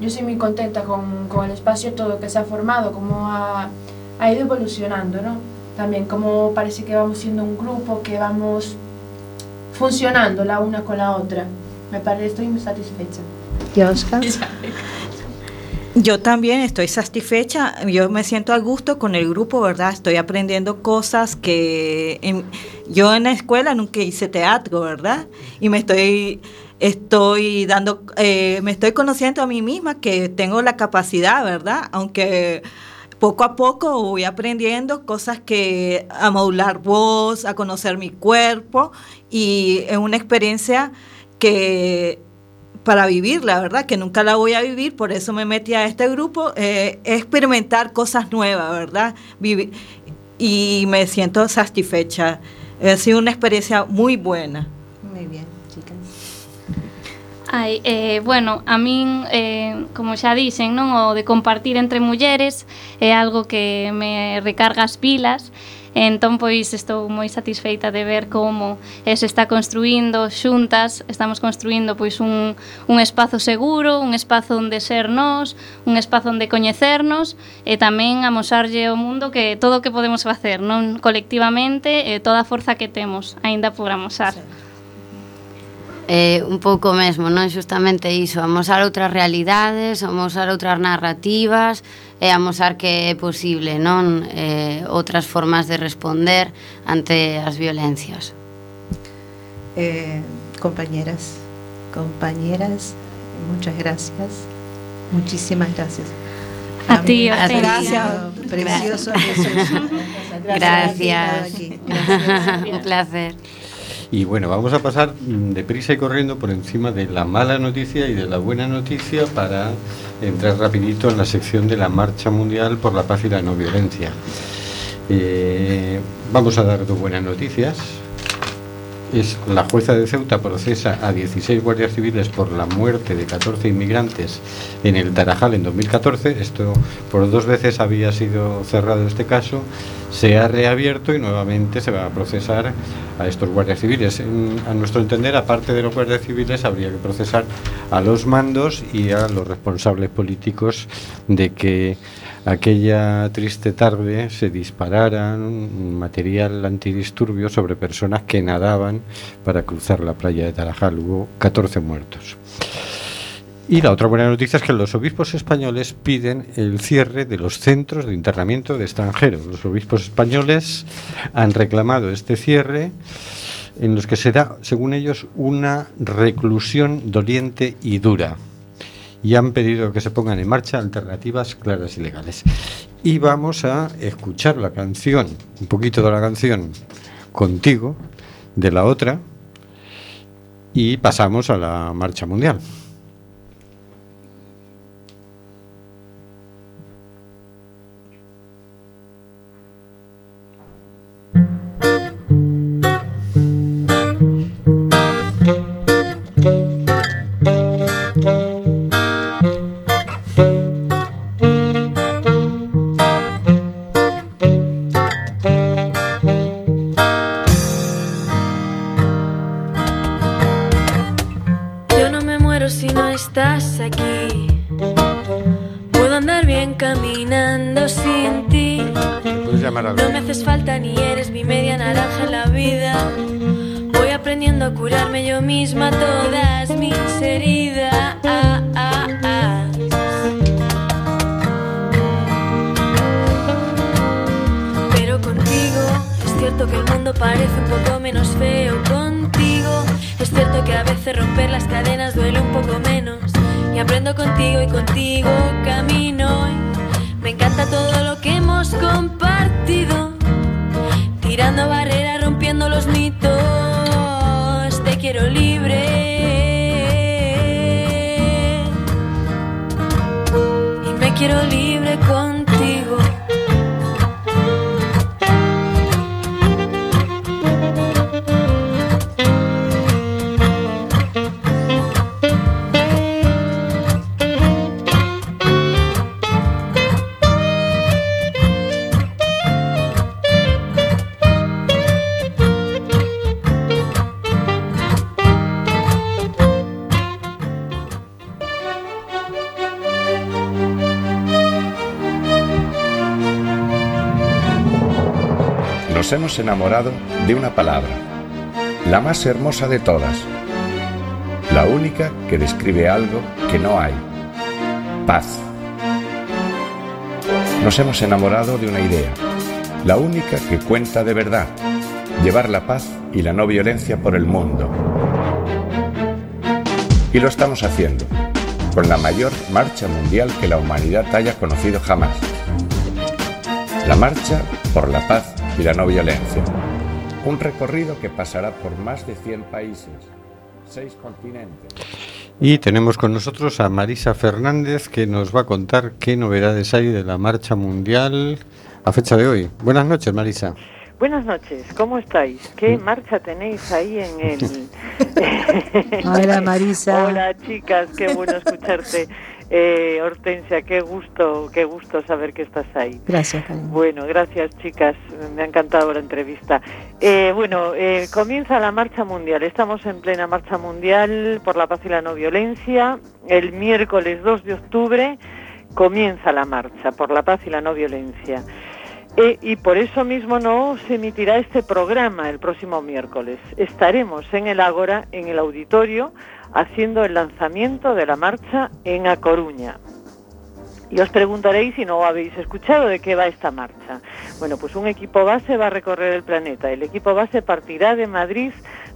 Yo soy muy contenta con, con el espacio todo que se ha formado, cómo ha, ha ido evolucionando, ¿no? También como parece que vamos siendo un grupo, que vamos funcionando la una con la otra. Me parece, estoy muy satisfecha. ¿Y Oscar? Yo también estoy satisfecha, yo me siento a gusto con el grupo, ¿verdad? Estoy aprendiendo cosas que en- yo en la escuela nunca hice teatro, ¿verdad? Y me estoy, estoy dando, eh, me estoy conociendo a mí misma que tengo la capacidad, ¿verdad? Aunque poco a poco voy aprendiendo cosas que a modular voz, a conocer mi cuerpo y es una experiencia que para vivirla, ¿verdad? Que nunca la voy a vivir, por eso me metí a este grupo, eh, experimentar cosas nuevas, ¿verdad? Vivi- y me siento satisfecha. Ha sido una experiencia muy buena. Muy bien. Ai, eh, bueno, a min, eh, como xa dixen, non o de compartir entre mulleres é algo que me recarga as pilas, entón pois estou moi satisfeita de ver como eh, se está construindo xuntas, estamos construindo pois un, un espazo seguro, un espazo onde ser nós, un espazo onde coñecernos e tamén amosarlle ao mundo que todo o que podemos facer, non colectivamente, e toda a forza que temos, aínda por amosar. Sí. Eh, un pouco mesmo, non xustamente iso, amosar outras realidades, amosar outras narrativas e amosar que é posible, non eh, outras formas de responder ante as violencias. Eh, compañeras, compañeras, muchas gracias. Muchísimas gracias. A ti, ha Ofelia. sido Precioso, precioso. Gracias. Aquí. un placer. Y bueno, vamos a pasar mm, deprisa y corriendo por encima de la mala noticia y de la buena noticia para entrar rapidito en la sección de la Marcha Mundial por la Paz y la No Violencia. Eh, vamos a dar dos buenas noticias. Es la jueza de Ceuta procesa a 16 guardias civiles por la muerte de 14 inmigrantes en el Tarajal en 2014. Esto por dos veces había sido cerrado este caso. Se ha reabierto y nuevamente se va a procesar a estos guardias civiles. A nuestro entender, aparte de los guardias civiles, habría que procesar a los mandos y a los responsables políticos de que aquella triste tarde se dispararan material antidisturbios sobre personas que nadaban para cruzar la playa de Tarajal. Hubo 14 muertos. Y la otra buena noticia es que los obispos españoles piden el cierre de los centros de internamiento de extranjeros. Los obispos españoles han reclamado este cierre en los que se da, según ellos, una reclusión doliente y dura. Y han pedido que se pongan en marcha alternativas claras y legales. Y vamos a escuchar la canción, un poquito de la canción contigo, de la otra, y pasamos a la marcha mundial. Romper las cadenas duele un poco menos. Y aprendo contigo y contigo camino. Me encanta todo lo que hemos compartido. Tirando barreras, rompiendo los mitos. Te quiero libre. Y me quiero libre Nos hemos enamorado de una palabra, la más hermosa de todas, la única que describe algo que no hay. Paz. Nos hemos enamorado de una idea, la única que cuenta de verdad, llevar la paz y la no violencia por el mundo. Y lo estamos haciendo, con la mayor marcha mundial que la humanidad haya conocido jamás. La marcha por la paz y la no violencia. Un recorrido que pasará por más de 100 países, seis continentes. Y tenemos con nosotros a Marisa Fernández que nos va a contar qué novedades hay de la marcha mundial a fecha de hoy. Buenas noches, Marisa. Buenas noches, ¿cómo estáis? ¿Qué marcha tenéis ahí en el... Hola, Marisa. Hola, chicas, qué bueno escucharte. Eh, Hortensia, qué gusto, qué gusto saber que estás ahí. Gracias. Bueno, gracias chicas, me ha encantado la entrevista. Eh, bueno, eh, comienza la marcha mundial, estamos en plena marcha mundial por la paz y la no violencia. El miércoles 2 de octubre comienza la marcha por la paz y la no violencia. Eh, y por eso mismo no se emitirá este programa el próximo miércoles. Estaremos en el Ágora, en el auditorio, haciendo el lanzamiento de la marcha en A Coruña. Y os preguntaréis si no habéis escuchado de qué va esta marcha. Bueno, pues un equipo base va a recorrer el planeta. El equipo base partirá de Madrid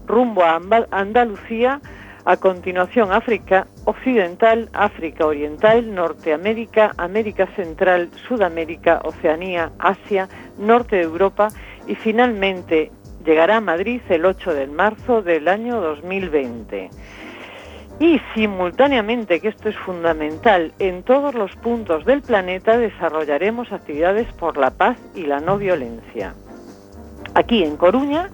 rumbo a Andalucía, a continuación África Occidental, África Oriental, Norteamérica, América Central, Sudamérica, Oceanía, Asia, Norte de Europa y finalmente llegará a Madrid el 8 de marzo del año 2020. Y simultáneamente, que esto es fundamental, en todos los puntos del planeta desarrollaremos actividades por la paz y la no violencia. Aquí en Coruña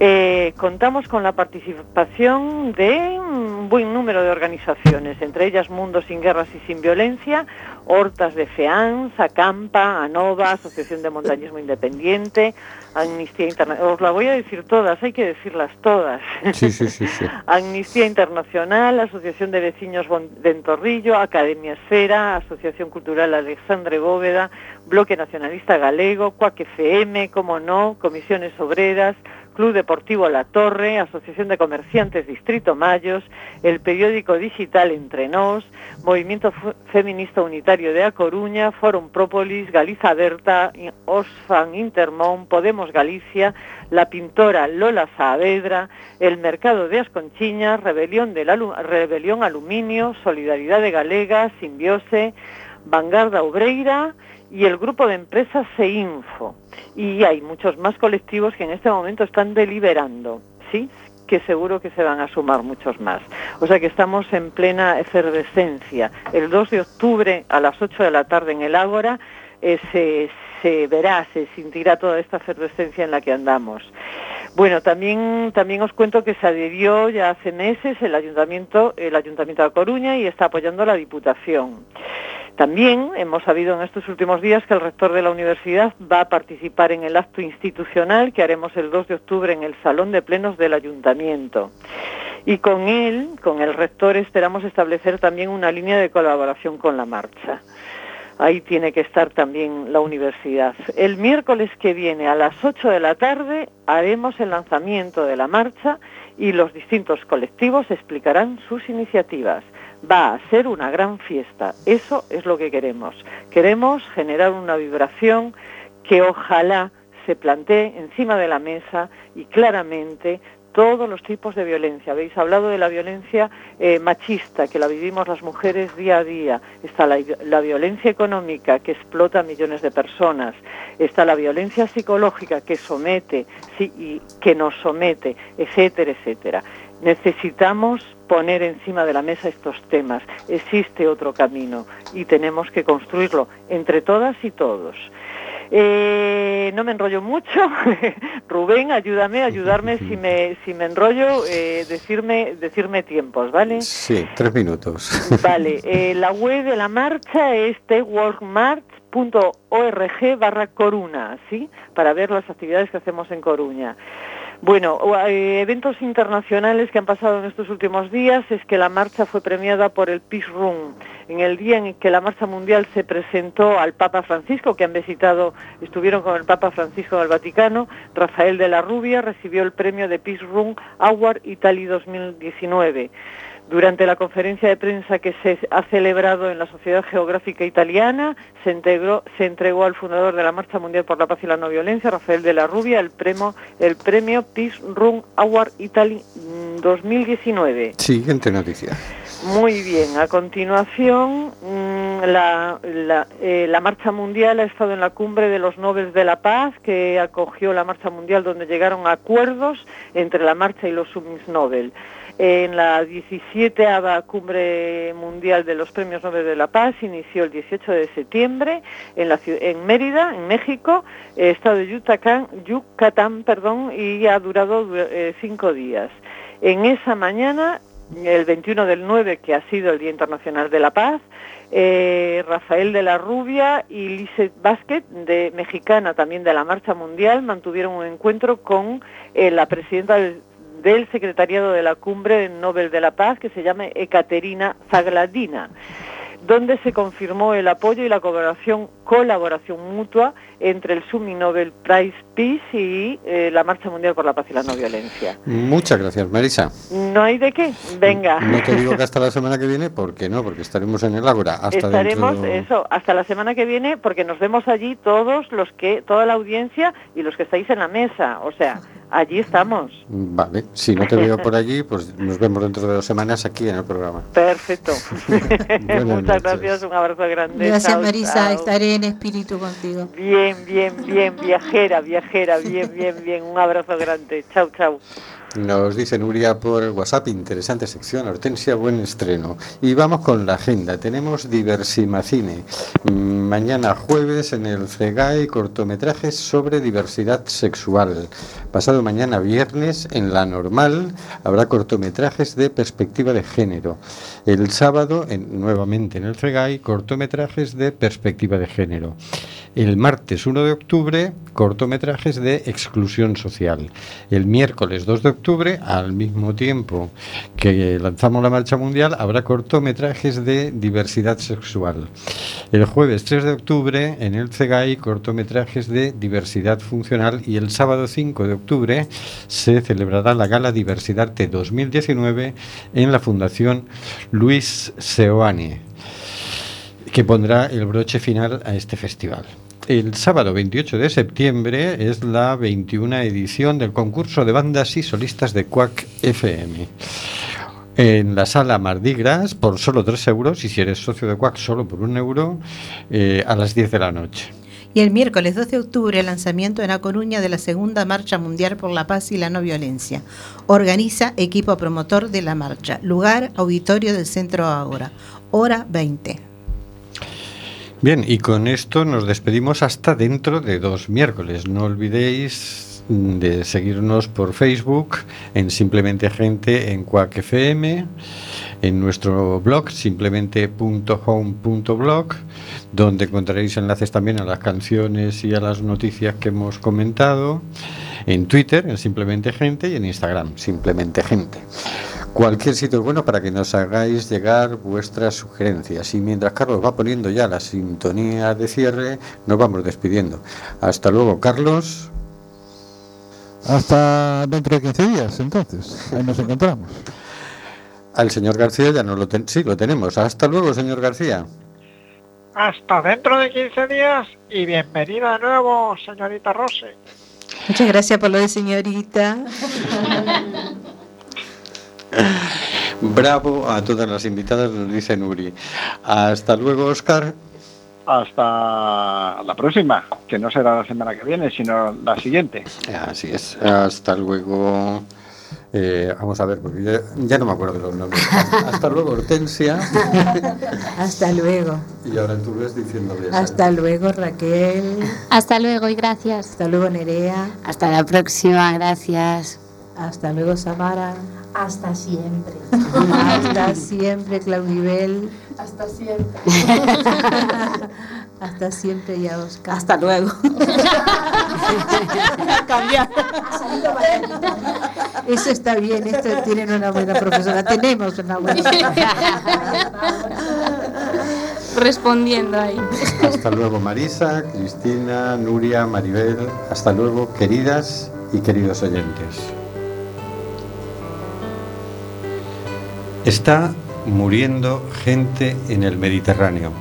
eh, contamos con la participación de un buen número de organizaciones, entre ellas Mundo sin Guerras y Sin Violencia, Hortas de FEANS, Acampa, ANOVA, Asociación de Montañismo Independiente, Amnistía Internacional. Os la voy a decir todas, hay que decirlas todas. Sí, sí, sí, sí. Amnistía Internacional, Asociación de Vecinos Bon- de Entorrillo, Academia Esfera, Asociación Cultural Alexandre Bóveda, Bloque Nacionalista Galego, CUAC FM, como no, Comisiones Obreras, Club Deportivo La Torre, Asociación de Comerciantes Distrito Mayos, el periódico digital Entre Nos, Movimiento Feminista Unitario de A Coruña, Forum Própolis, Galiza Berta, Osfan Intermón, Podemos Galicia, la pintora Lola Saavedra, el Mercado de Asconchiñas, Rebelión, del Alu Rebelión Aluminio, Solidaridad de Galega, Simbiose, Vanguarda Obreira y el grupo de empresas CEINFO. Y hay muchos más colectivos que en este momento están deliberando, ¿sí? que seguro que se van a sumar muchos más. O sea que estamos en plena efervescencia. El 2 de octubre a las 8 de la tarde en el Ágora eh, se, verá, se sentirá toda esta efervescencia en la que andamos. Bueno, también, también os cuento que se adhirió ya hace meses el ayuntamiento, el ayuntamiento de Coruña y está apoyando la Diputación. También hemos sabido en estos últimos días que el rector de la universidad va a participar en el acto institucional que haremos el 2 de octubre en el Salón de Plenos del Ayuntamiento. Y con él, con el rector, esperamos establecer también una línea de colaboración con la marcha. Ahí tiene que estar también la universidad. El miércoles que viene a las 8 de la tarde haremos el lanzamiento de la marcha y los distintos colectivos explicarán sus iniciativas. Va a ser una gran fiesta. Eso es lo que queremos. Queremos generar una vibración que ojalá se plantee encima de la mesa y claramente todos los tipos de violencia. Habéis hablado de la violencia eh, machista, que la vivimos las mujeres día a día. Está la, violencia económica, que explota a millones de personas. Está la violencia psicológica, que somete sí, y que nos somete, etcétera, etcétera. Necesitamos poner encima de la mesa estos temas. Existe otro camino y tenemos que construirlo entre todas y todos. Eh, no me enrollo mucho. Rubén, ayúdame, ayudarme si me, si me enrollo, eh, decirme, decirme tiempos, ¿vale? Sí, tres minutos. Vale, eh, la web de la marcha es teworkmarch.org barra Coruna, ¿sí? Para ver las actividades que hacemos en Coruña. Bueno, eh, eventos internacionales que han pasado en estos últimos días es que la marcha fue premiada por el Peace Room. En el día en que la marcha mundial se presentó al Papa Francisco, que han visitado, estuvieron con el Papa Francisco en el Vaticano, Rafael de la Rubia recibió el premio de Peace Room Award Italy 2019. Durante la conferencia de prensa que se ha celebrado en la Sociedad Geográfica Italiana, se, integró- se entregó al fundador de la Marcha Mundial por la Paz y la No Violencia, Rafael de la Rubia, el premio, el premio Peace Room Award Italy mm, 2019. Siguiente noticia. Muy bien, a continuación mm, la, la, eh, la Marcha Mundial ha estado en la cumbre de los Nobel de la Paz que acogió la Marcha Mundial donde llegaron a acuerdos entre la Marcha y los Summits Nobel. En la 17 Cumbre Mundial de los Premios Nobel de la Paz inició el 18 de septiembre en, Mérida, en México, eh, estado de Yucatán, Yucatán perdón, y ha durado eh, cinco días. En esa mañana, el 21 del 9, que ha sido el Día Internacional de la Paz, eh, Rafael de la Rubia y Lizeth Vázquez, de mexicana también de la Marcha Mundial, mantuvieron un encuentro con la presidenta del, del Secretariado de la Cumbre Nobel de la Paz, que se llama Ekaterina Zagladina donde se confirmó el apoyo y la colaboración, colaboración mutua entre el Sumi Nobel Prize Peace y eh, la Marcha Mundial por la Paz y la No Violencia. Muchas gracias, Marisa. No hay de qué, venga. No te digo que hasta la semana que viene, porque no, porque estaremos en el Ágora. Hasta Estaremos dentro... eso hasta la semana que viene porque nos vemos allí todos los que toda la audiencia y los que estáis en la mesa, o sea, allí estamos. Vale, si no te veo por allí, pues nos vemos dentro de dos semanas aquí en el programa. Perfecto. Muchas noches. gracias, un abrazo grande. Gracias Chao, Marisa, chao. estaré en espíritu contigo. Bien, bien, bien, viajera, viajera, bien, bien, bien. Un abrazo grande. Chao, chao. Nos dice Nuria por WhatsApp, interesante sección, Hortensia, buen estreno. Y vamos con la agenda. Tenemos Diversimacine. Mm, Mañana jueves en el Fregay, cortometrajes sobre diversidad sexual. Pasado mañana viernes en La Normal habrá cortometrajes de perspectiva de género. El sábado, en- nuevamente en el Fregay, cortometrajes de perspectiva de género. El martes 1 de octubre, cortometrajes de exclusión social. El miércoles 2 de octubre, al mismo tiempo que lanzamos la marcha mundial, habrá cortometrajes de diversidad sexual. El jueves 3 de octubre, en el CEGAI, cortometrajes de diversidad funcional. Y el sábado 5 de octubre se celebrará la Gala Diversidad de 2019 en la Fundación Luis Seoane que pondrá el broche final a este festival. El sábado 28 de septiembre es la 21 edición del concurso de bandas y solistas de Quack FM. En la sala Mardi Gras por solo 3 euros y si eres socio de Quack solo por un euro eh, a las 10 de la noche. Y el miércoles 2 de octubre, lanzamiento en La Coruña de la segunda Marcha Mundial por la Paz y la No Violencia. Organiza equipo promotor de la marcha. Lugar, auditorio del Centro Ágora. Hora 20. Bien, y con esto nos despedimos hasta dentro de dos miércoles. No olvidéis de seguirnos por Facebook, en Simplemente Gente, en Quack FM, en nuestro blog, simplemente.home.blog, donde encontraréis enlaces también a las canciones y a las noticias que hemos comentado, en Twitter, en Simplemente Gente, y en Instagram, Simplemente Gente. Cualquier sitio es bueno para que nos hagáis llegar vuestras sugerencias. Y mientras Carlos va poniendo ya la sintonía de cierre, nos vamos despidiendo. Hasta luego, Carlos. Hasta dentro de 15 días, entonces. Ahí nos encontramos. Al señor García ya no lo ten- sí, lo tenemos. Hasta luego, señor García. Hasta dentro de 15 días y bienvenida de nuevo, señorita Rose. Muchas gracias por lo de señorita. Bravo a todas las invitadas, nos dice Nuri. Hasta luego, Oscar. Hasta la próxima, que no será la semana que viene, sino la siguiente. Así es. Hasta luego. Eh, vamos a ver, porque ya, ya no me acuerdo de los nombres. Hasta luego, Hortensia. Hasta luego. Y ahora tú ves diciéndole. Hasta luego, Raquel. Hasta luego y gracias. Hasta luego, Nerea. Hasta la próxima, gracias. Hasta luego, Samara. Hasta siempre. Hasta siempre, Claudibel. Hasta siempre. Hasta siempre, ya Oscar. Hasta luego. Cambiar. Eso está bien, esto tienen una buena profesora. Tenemos una buena profesora. Respondiendo ahí. Hasta luego, Marisa, Cristina, Nuria, Maribel. Hasta luego, queridas y queridos oyentes. Está muriendo gente en el Mediterráneo.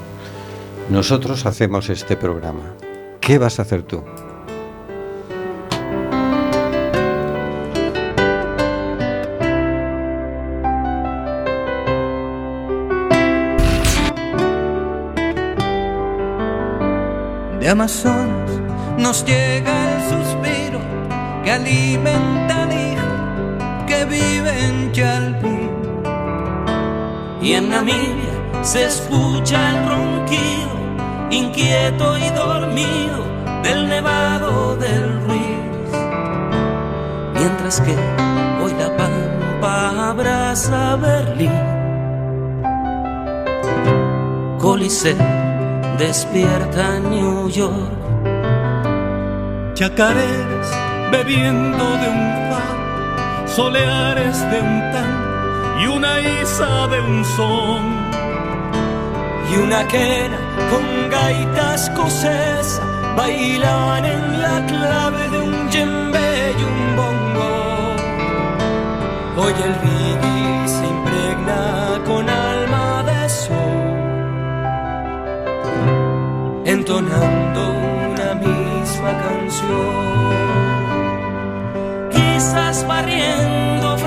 Nosotros hacemos este programa. ¿Qué vas a hacer tú? De Amazonas nos llega el suspiro que alimenta al hijo que vive en Chalpín. Y en Namibia se escucha el ronquido, inquieto y dormido, del nevado del Ruiz. Mientras que hoy la pampa abraza Berlín. Coliseo despierta New York. Chacareras bebiendo de un far, soleares de un tan y una isa de un son. Y una quena con gaita escocesa bailaban en la clave de un djembe y un bongo. Hoy el reggae se impregna con alma de sol, entonando una misma canción. Quizás barriendo